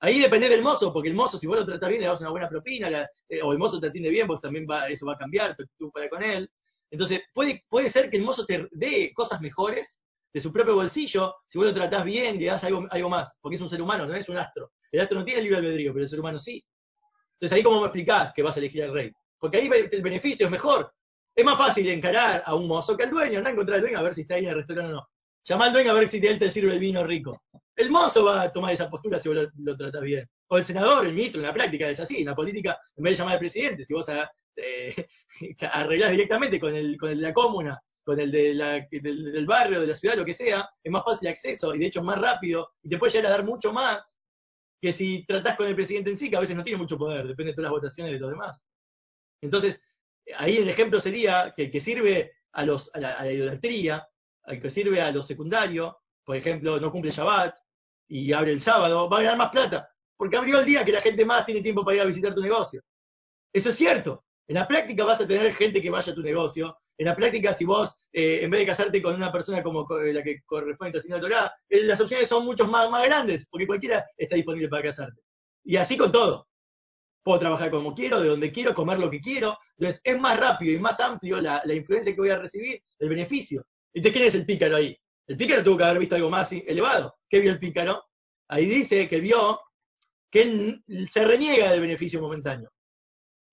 Ahí depende del mozo, porque el mozo, si vos lo tratás bien, le das una buena propina, eh, o el mozo te atiende bien, pues también va, eso va a cambiar actitud para con él. Entonces, puede, puede ser que el mozo te dé cosas mejores de su propio bolsillo, si vos lo tratás bien, le das algo, algo más, porque es un ser humano, no es un astro. El astro no tiene libre albedrío, pero el ser humano sí. Entonces, ahí cómo me explicás que vas a elegir al rey. Porque ahí el beneficio es mejor. Es más fácil encarar a un mozo que al dueño, anda a encontrar al dueño a ver si está ahí en el restaurante o no. Llama al dueño a ver si él te sirve el vino rico. El mozo va a tomar esa postura si vos lo, lo tratás bien. O el senador, el ministro, en la práctica es así. En la política, en vez de llamar al presidente, si vos eh, arreglás directamente con el, con el de la comuna, con el de la, del, barrio, de la ciudad, lo que sea, es más fácil acceso y de hecho más rápido y te puede llegar a dar mucho más que si tratás con el presidente en sí, que a veces no tiene mucho poder, depende de todas las votaciones de los demás. Entonces, ahí el ejemplo sería que el que sirve a, los, a, la, idolatría, al que sirve a lo secundario, por ejemplo, no cumple Shabbat y abre el sábado, va a ganar más plata, porque abrió el día que la gente más tiene tiempo para ir a visitar tu negocio. Eso es cierto. En la práctica vas a tener gente que vaya a tu negocio. En la práctica, si vos, eh, en vez de casarte con una persona como la que corresponde a Señor Torah, eh, las opciones son mucho más, más grandes, porque cualquiera está disponible para casarte. Y así con todo puedo trabajar como quiero, de donde quiero, comer lo que quiero. Entonces, es más rápido y más amplio la, influencia que voy a recibir, el beneficio. Entonces, ¿quién es el pícaro ahí? El pícaro tuvo que haber visto algo más elevado. ¿Qué vio el pícaro? Ahí dice que vio que él se reniega del beneficio momentáneo.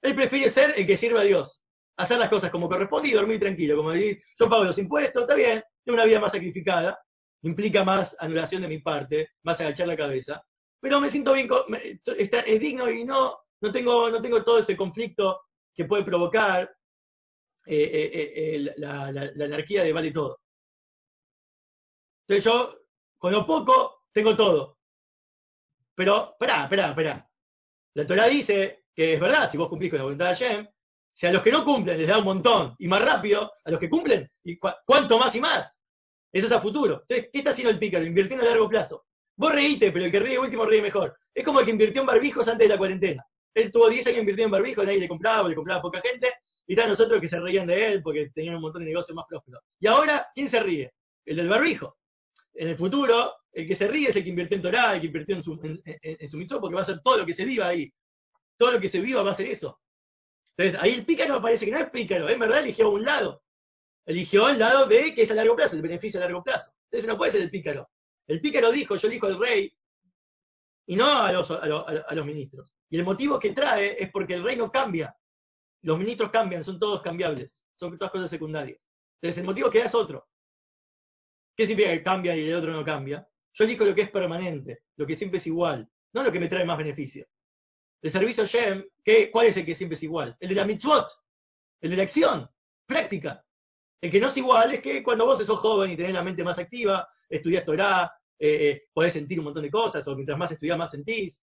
Él prefiere ser el que sirva a Dios, hacer las cosas como corresponde y dormir tranquilo. Como decir, yo pago los impuestos, está bien, tengo una vida más sacrificada, implica más anulación de mi parte, más agachar la cabeza, pero me siento bien, es digno y no, no tengo, no tengo todo ese conflicto que puede provocar eh, eh, eh, la, anarquía de vale todo. Entonces yo, con lo poco, tengo todo. Pero, esperá, esperá, esperá. La Torah dice que es verdad, si vos cumplís con la voluntad de Hashem, si a los que no cumplen les da un montón y más rápido, a los que cumplen, y cuánto más y más. Eso es a futuro. Entonces, ¿qué está haciendo el pícaro? Invirtiendo a largo plazo. Vos reíte, pero el que ríe último ríe mejor. Es como el que invirtió en barbijos antes de la cuarentena. Él tuvo 10 años invirtiendo en barbijos, nadie le compraba, le compraba poca gente, y están nosotros que se reían de él porque tenían un montón de negocios más prósperos. Y ahora, ¿quién se ríe? El del barbijo. En el futuro, el que se ríe es el que invirtió en Torah, el que invirtió en su, en, su porque va a ser todo lo que se viva ahí. Todo lo que se viva va a ser eso. Entonces, ahí el pícaro parece que no es pícaro, en verdad eligió un lado. Eligió el lado de que es a largo plazo, el beneficio a largo plazo. Entonces no puede ser el pícaro. El pícaro dijo, yo elijo al rey, y no a a los ministros. Y el motivo que trae es porque el rey no cambia. Los ministros cambian, son todos cambiables, son todas cosas secundarias. Entonces el motivo que da es otro. ¿Qué significa que cambia y el otro no cambia? Yo elijo lo que es permanente, lo que siempre es igual, no lo que me trae más beneficio. El servicio Shem, ¿qué, ¿cuál es el que siempre es igual? El de la mitzvot, el de la acción, práctica. El que no es igual es que cuando vos sos joven y tenés la mente más activa, estudiás Torah, eh, eh, podés sentir un montón de cosas, o mientras más estudiás más sentís.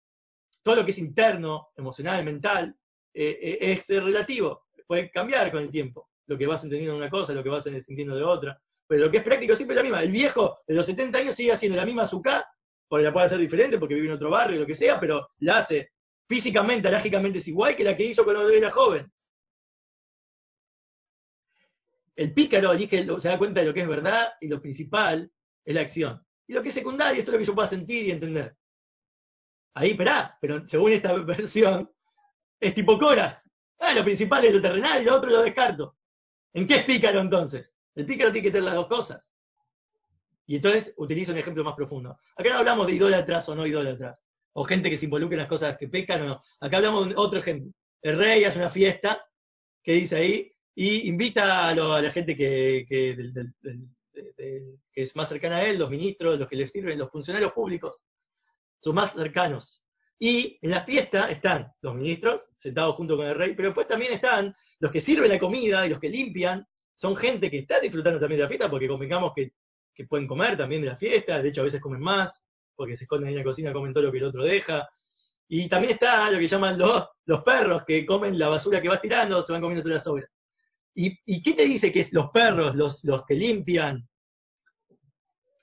Todo lo que es interno, emocional, mental, eh, es relativo, puede cambiar con el tiempo. Lo que vas entendiendo de una cosa, lo que vas sintiendo de otra. Pero lo que es práctico siempre es la misma. El viejo de los 70 años sigue haciendo la misma azúcar, porque la puede hacer diferente, porque vive en otro barrio, lo que sea, pero la hace físicamente, lógicamente es igual que la que hizo cuando era joven. El pícaro se da cuenta de lo que es verdad y lo principal es la acción. Y lo que es secundario, es lo que yo pueda sentir y entender. Ahí, esperá, pero según esta versión, es tipo coras. Ah, lo principal es lo terrenal y lo otro lo descarto. ¿En qué es pícaro entonces? El pícaro tiene que tener las dos cosas. Y entonces utilizo un ejemplo más profundo. Acá no hablamos de idólatras o no idólatras, o gente que se involucra en las cosas que pecan o no. Acá hablamos de otro ejemplo. El rey hace una fiesta, que dice ahí, y invita a, la gente que, que, es más cercana a él, los ministros, los que le sirven, los funcionarios públicos, sus más cercanos. Y en la fiesta están los ministros sentados junto con el rey, pero después también están los que sirven la comida y los que limpian, son gente que está disfrutando también de la fiesta, porque convengamos que, que pueden comer también de la fiesta, de hecho a veces comen más, porque se esconden en la cocina, comen todo lo que el otro deja. Y también está lo que llaman los, los perros, que comen la basura que vas tirando, se van comiendo todas las sobras. ¿Y, ¿Y, qué te dice que es los perros, los, los que limpian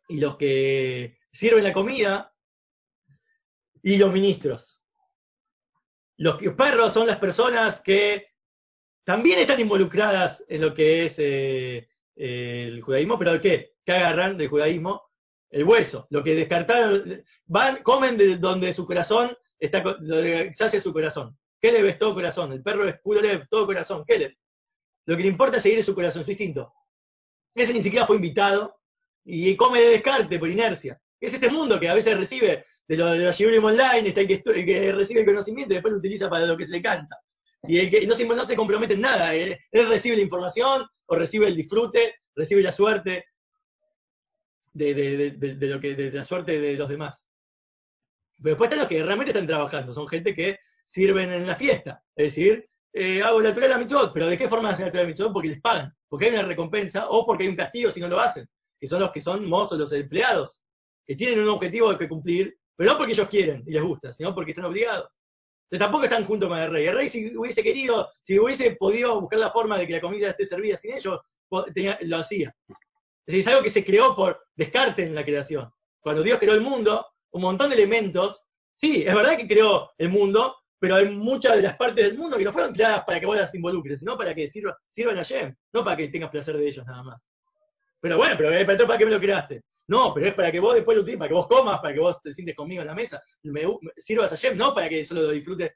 y los que sirven la comida y los ministros? Los perros son las personas que también están involucradas en lo que es eh, el judaísmo, pero ¿qué? ¿Qué agarran del judaísmo? El hueso, lo que descartaron, van, comen de donde su corazón está, donde sacia su corazón. ¿Qué le ves todo corazón? El perro es todo corazón. ¿Qué le? Lo que le importa es seguir es su corazón, su instinto. Ese ni siquiera fue invitado y come de descarte por inercia. Es este mundo que a veces recibe de lo de los online, está el que, recibe el conocimiento y después lo utiliza para lo que se le canta. Y el que no se, no se compromete en nada, él, recibe la información o recibe el disfrute, recibe la suerte de, lo que, de la suerte de los demás. Pero después están los que realmente están trabajando, son gente que sirven en la fiesta, es decir, eh, hago la de la pero ¿de qué forma hacen la de la mitzvot? Porque les pagan, porque hay una recompensa o porque hay un castigo si no lo hacen, que son los que son mozos, los empleados, que tienen un objetivo que cumplir, pero no porque ellos quieren y les gusta, sino porque están obligados tampoco están junto con el rey. El rey si hubiese querido, si hubiese podido buscar la forma de que la comida esté servida sin ellos, lo hacía. Es decir, es algo que se creó por descarte en la creación. Cuando Dios creó el mundo, un montón de elementos, sí, es verdad que creó el mundo, pero hay muchas de las partes del mundo que no fueron creadas para que vos las involucres, sino para que sirvan a Shem, no para que tengas placer de ellos nada más. Pero bueno, pero ¿para qué me lo creaste? No, pero es para que vos después lo utilices, para que vos comas, para que vos te sientes conmigo en la mesa, me, sirvas a Jeff, no para que solo lo disfrutes.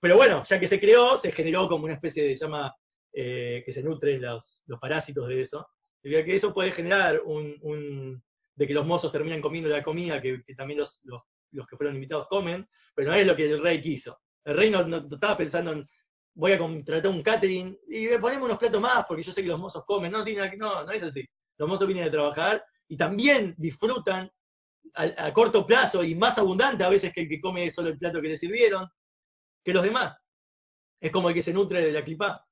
Pero bueno, ya que se creó, se generó como una especie de llama eh, que se nutren los, los parásitos de eso. Y que eso puede generar un, un, de que los mozos terminan comiendo la comida que, también los, los, los, que fueron invitados comen, pero no es lo que el rey quiso. El rey no, no estaba pensando en voy a contratar un catering y le ponemos unos platos más porque yo sé que los mozos comen. No, no, no es así. Los mozos vienen a trabajar y también disfrutan a, corto plazo y más abundante a veces que el que come solo el plato que le sirvieron, que los demás. Es como el que se nutre de la clipa.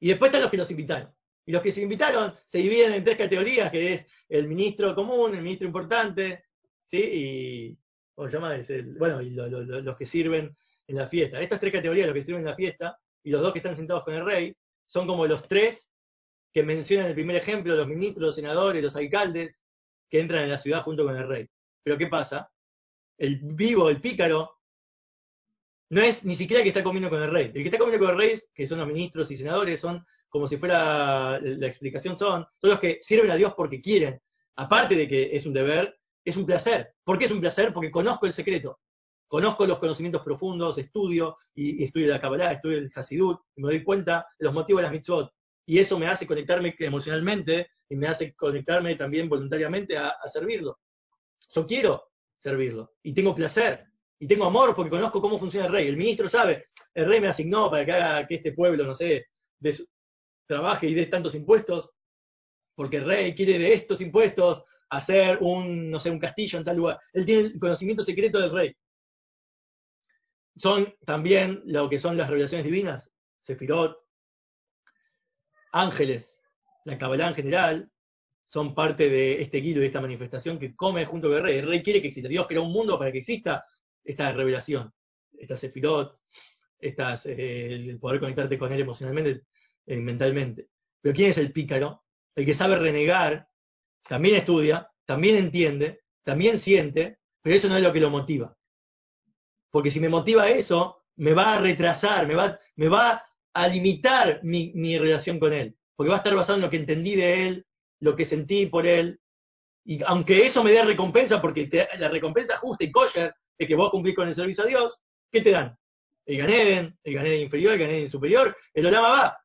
Y después están los que los invitaron. Y los que se invitaron se dividen en tres categorías, que es el ministro común, el ministro importante, ¿sí? Y, ¿cómo se llama? El- bueno, y lo- los que sirven en la fiesta. Estas tres categorías, los que sirven en la fiesta, y los dos que están sentados con el rey, son como los tres que mencionan el primer ejemplo, los ministros, los senadores, los alcaldes, que entran en la ciudad junto con el rey. Pero ¿qué pasa? El vivo, el pícaro, no es ni siquiera el que está comiendo con el rey. El que está comiendo con el rey, que son los ministros y senadores, son como si fuera la explicación son, son los que sirven a Dios porque quieren. Aparte de que es un deber, es un placer. ¿Por qué es un placer? Porque conozco el secreto. Conozco los conocimientos profundos, estudio, y, y estudio la Kabbalah, estudio el Hasidut, y me doy cuenta de los motivos de las mitzvot. Y eso me hace conectarme emocionalmente y me hace conectarme también voluntariamente a, servirlo. Yo quiero servirlo. Y tengo placer. Y tengo amor porque conozco cómo funciona el rey. El ministro sabe, el rey me asignó para que haga que este pueblo, no sé, de su- trabaje y dé tantos impuestos, porque el rey quiere de estos impuestos hacer un, no sé, un castillo en tal lugar. Él tiene el conocimiento secreto del rey. Son también lo que son las revelaciones divinas, Sefirot, ángeles, la Kabbalah en general, son parte de este guido de esta manifestación que come junto con el rey. El rey quiere que exista. Dios creó un mundo para que exista esta revelación, esta Sefirot, estas, eh, el poder conectarte con él emocionalmente, eh, mentalmente. Pero ¿quién es el pícaro? El que sabe renegar, también estudia, también entiende, también siente, pero eso no es lo que lo motiva. Porque si me motiva eso, me va a retrasar, me va, me va a limitar mi, mi relación con él. Porque va a estar basado en lo que entendí de él, lo que sentí por él. Y aunque eso me dé recompensa, porque la recompensa justa y kosher es que vos cumplís con el servicio a Dios, ¿qué te dan? El Ganeden, el Ganeden inferior, el Ganeden superior, el Olama va.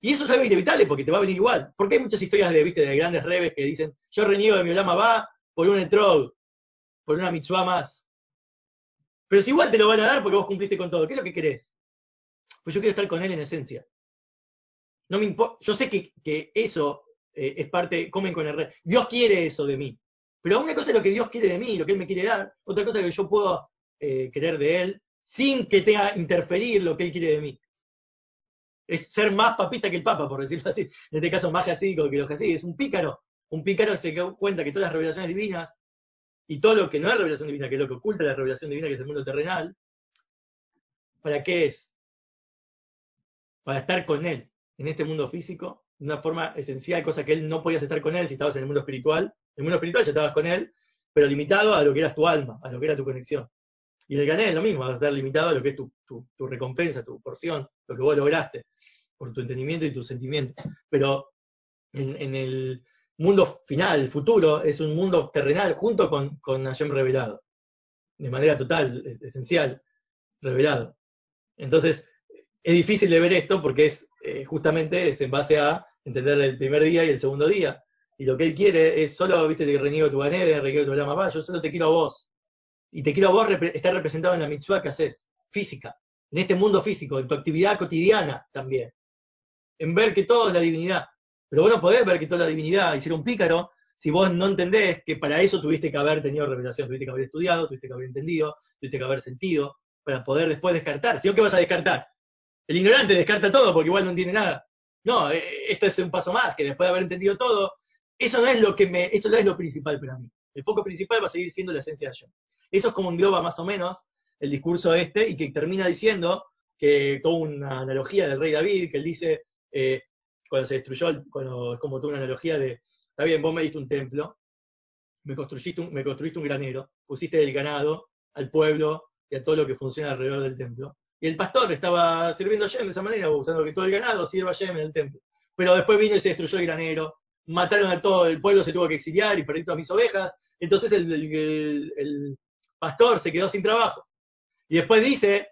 Y eso es algo inevitable porque te va a venir igual. Porque hay muchas historias de, ¿viste, de grandes rebes que dicen, yo reniego de mi Olama va por un etrog, por una mitzvah más. Pero si igual te lo van a dar porque vos cumpliste con todo, ¿qué es lo que querés? Pues yo quiero estar con él en esencia. No me yo sé que, que eso eh, es parte, comen con el rey. Dios quiere eso de mí. Pero una cosa es lo que Dios quiere de mí, lo que Él me quiere dar, otra cosa es que yo puedo eh, querer de Él sin que tenga interferir lo que Él quiere de mí. Es ser más papista que el Papa, por decirlo así. En este caso, más jasídico que los jasídicos. Es un pícaro. Un pícaro que se da cuenta que todas las revelaciones divinas y todo lo que no es revelación divina, que es lo que oculta la revelación divina, que es el mundo terrenal, ¿para qué es? Para estar con Él en este mundo físico, de una forma esencial, cosa que Él no podías estar con Él si estabas en el mundo espiritual. En el mundo espiritual ya estabas con Él, pero limitado a lo que era tu alma, a lo que era tu conexión. Y el gané es lo mismo, vas a estar limitado a lo que es tu, tu, tu recompensa, tu porción, lo que vos lograste, por tu entendimiento y tu sentimiento. Pero en, el mundo final, el futuro, es un mundo terrenal junto con, con Hashem revelado, de manera total, es- esencial, revelado. Entonces, es difícil de ver esto porque es eh, justamente es en base a entender el primer día y el segundo día. Y lo que él quiere es solo, viste, te reniego tu ganede, reniego tu lama, yo solo te quiero a vos. Y te quiero a vos estar representado en la mitzvah que haces, física, en este mundo físico, en tu actividad cotidiana también. En ver que todo es la divinidad. Pero vos no podés ver que toda la divinidad y ser un pícaro si vos no entendés que para eso tuviste que haber tenido revelación, tuviste que haber estudiado, tuviste que haber entendido, tuviste que haber sentido, para poder después descartar. Si no, ¿qué vas a descartar? El ignorante descarta todo porque igual no entiende nada. No, eh, esto es un paso más, que después de haber entendido todo, eso no es lo que me, eso no es lo principal para mí. El foco principal va a seguir siendo la esencia de Hashem. Eso es como engloba más o menos el discurso este y que termina diciendo que toda una analogía del rey David, que él dice, eh, cuando se destruyó, cuando es como toda una analogía de, está bien, vos me diste un templo, me construiste un, me construiste un granero, pusiste el ganado al pueblo y a todo lo que funciona alrededor del templo. Y el pastor estaba sirviendo a Shem de esa manera, usando que todo el ganado sirva a Shem en el templo. Pero después vino y se destruyó el granero, mataron a todo el pueblo, se tuvo que exiliar y perdí todas mis ovejas. Entonces el, pastor se quedó sin trabajo. Y después dice,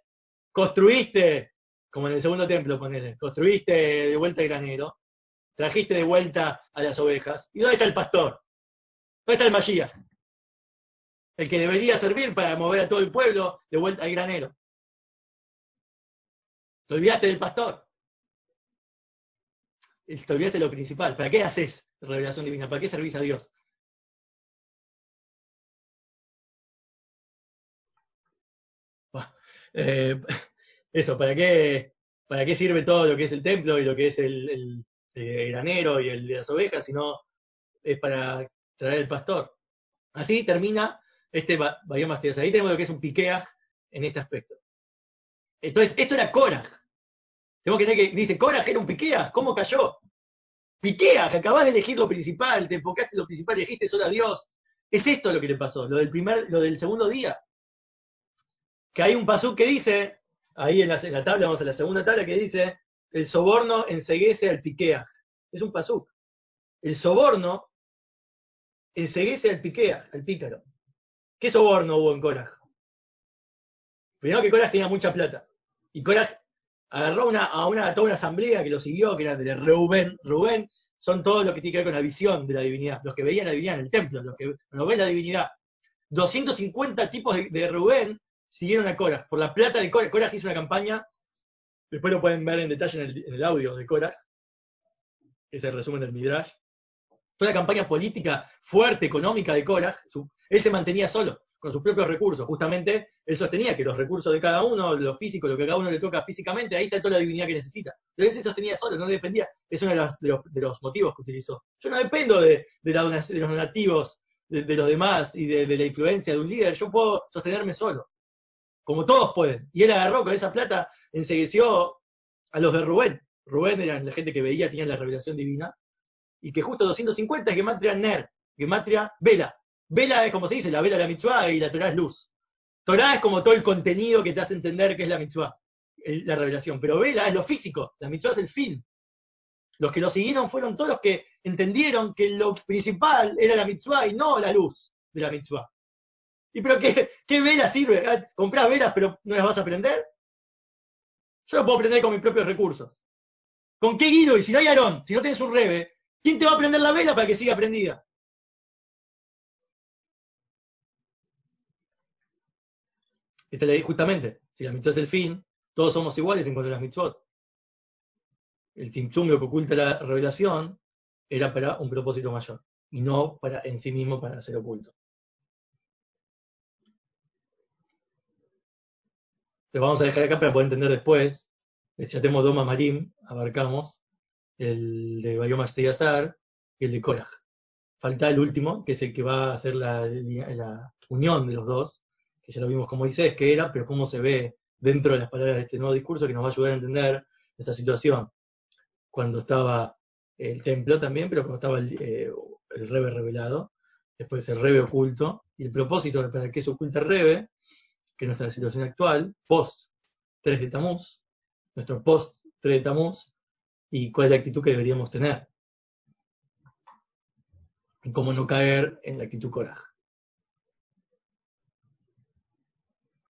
construiste, como en el segundo templo, ponele, construiste de vuelta el granero, trajiste de vuelta a las ovejas. ¿Y dónde está el pastor? ¿Dónde está el Mashiach? El que debería servir para mover a todo el pueblo de vuelta al granero. Te olvidaste del pastor. Te olvidaste de lo principal. ¿Para qué haces revelación divina? ¿Para qué servís a Dios? Eh, eso, ¿para qué, ¿para qué sirve todo lo que es el templo y lo que es el, el, eh, granero y el de las ovejas? Si no es para traer el pastor. Así termina este Bayom Astias. Ahí tenemos lo que es un Piqueaj en este aspecto. Entonces, esto era Korach. Tenemos que tener que, dice, Korach era un Piqueaj, ¿cómo cayó? Piqueaj, acabás de elegir lo principal, te enfocaste en lo principal, elegiste solo a Dios. Es esto lo que le pasó, lo del primer, lo del segundo día. Que hay un pasú que dice, ahí en la, tabla, vamos a la segunda tabla, que dice, el soborno enseguece al Piqueaj. Es un pasú. El soborno enseguece al Piqueaj, al pícaro. ¿Qué soborno hubo en Korach? Primero que Korach tenía mucha plata. Y Korach agarró a toda una asamblea que lo siguió, que era de Reuben. Reuben son todos los que tienen que ver con la visión de la divinidad, los que veían la divinidad en el templo, los que no ven la divinidad. 250 tipos de, de Reuben siguieron a Korach. Por la plata de Korach, Korach hizo una campaña, después lo pueden ver en detalle en el, audio de Korach, es el resumen del Midrash. Toda la campaña política fuerte, económica de Korach, su, él se mantenía solo, con sus propios recursos. Justamente, él sostenía que los recursos de cada uno, lo físico, lo que a cada uno le toca físicamente, ahí está toda la divinidad que necesita. Pero él se sostenía solo, no dependía. Es uno de los, de los, de los motivos que utilizó. Yo no dependo de, de, los donativos de, los demás y de, la influencia de un líder. Yo puedo sostenerme solo. Como todos pueden. Y él agarró con esa plata, ensegueció a los de Rubén. Rubén eran la gente que veía, tenían la revelación divina. Y que justo 250 es Gematria Ner, Gematria Vela. Vela es como se dice, la vela de la mitzvah y la Torah es luz. Torah es como todo el contenido que te hace entender que es la mitzvah, la revelación. Pero vela es lo físico, la mitzvah es el fin. Los que lo siguieron fueron todos los que entendieron que lo principal era la mitzvah y no la luz de la mitzvah. ¿Y pero qué, qué vela sirve? Ah, ¿Comprás velas pero no las vas a aprender? Yo lo puedo aprender con mis propios recursos. ¿Con qué guido? Y si no hay Aarón, si no tienes un rebe, ¿quién te va a prender la vela para que siga prendida? Esta ley, justamente, si la mitzvah es el fin, todos somos iguales en cuanto a las mitzvot. El timtzum, lo que oculta la revelación, era para un propósito mayor, y no para en sí mismo para ser oculto. Entonces vamos a dejar acá para poder entender después. Ya tenemos Doma Marim, abarcamos el de Bayoma Azar y el de Korach. Falta el último, que es el que va a hacer la, la unión de los dos, que ya lo vimos como Moisés, que era, pero cómo se ve dentro de las palabras de este nuevo discurso que nos va a ayudar a entender esta situación. Cuando estaba el templo también, pero cuando estaba el, eh, rebe revelado, después el rebe oculto, y el propósito para qué se oculta el rebe, que es nuestra situación actual, post 3 de Tamuz, nuestro post 3 de Tamuz, y cuál es la actitud que deberíamos tener. Y cómo no caer en la actitud coraje.